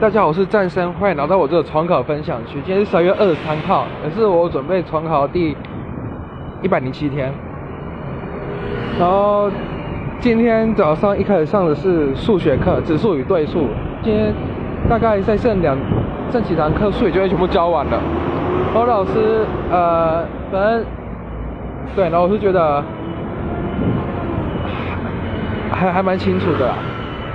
大家好，我是战生，欢迎来到我这个重考分享区。今天是十二月二十三号，也是我准备重考第一百零七天。然后今天早上一开始上的是数学课，指数与对数。今天大概再剩两剩几堂课，数学就会全部教完了。然后老师呃，反正对，然后我是觉得还还蛮清楚的啦。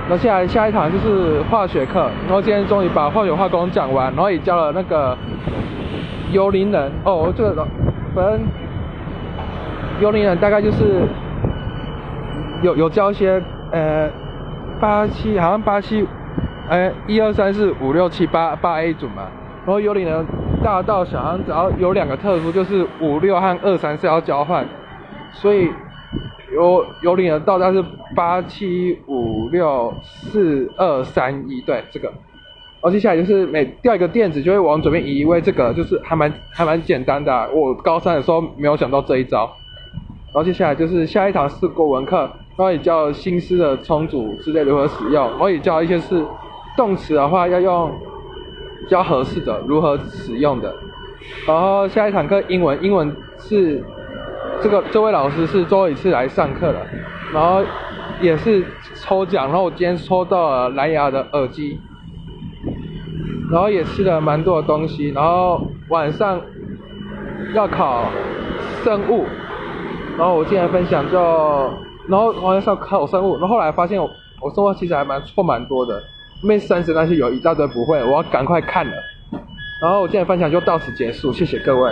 然后下下一堂就是化学课，然后今天终于把化学化工讲完，然后也教了那个幽灵人哦，这个反正幽灵人大概就是有有教一些呃八七好像八七哎一二三四五六七八八 A 组嘛，然后幽灵人大到小好像只要有两个特殊，就是五六和二三是要交换，所以。有有领的到达是八七五六四二三一，对这个，然后接下来就是每掉一个垫子就会往左边移，因为这个就是还蛮还蛮简单的，我高三的时候没有想到这一招。然后接下来就是下一堂是国文课，然后也教新思的重组之类如何使用，然后也教一些是动词的话要用比较合适的如何使用的。然后下一堂课英文，英文是。这个这位老师是最后一次来上课了，然后也是抽奖，然后我今天抽到了蓝牙的耳机，然后也吃了蛮多的东西，然后晚上要考生物，然后我今天分享就，然后晚上考生物，然后后来发现我我生物其实还蛮错蛮多的，因为三十那些有一大堆不会，我要赶快看了，然后我今天分享就到此结束，谢谢各位。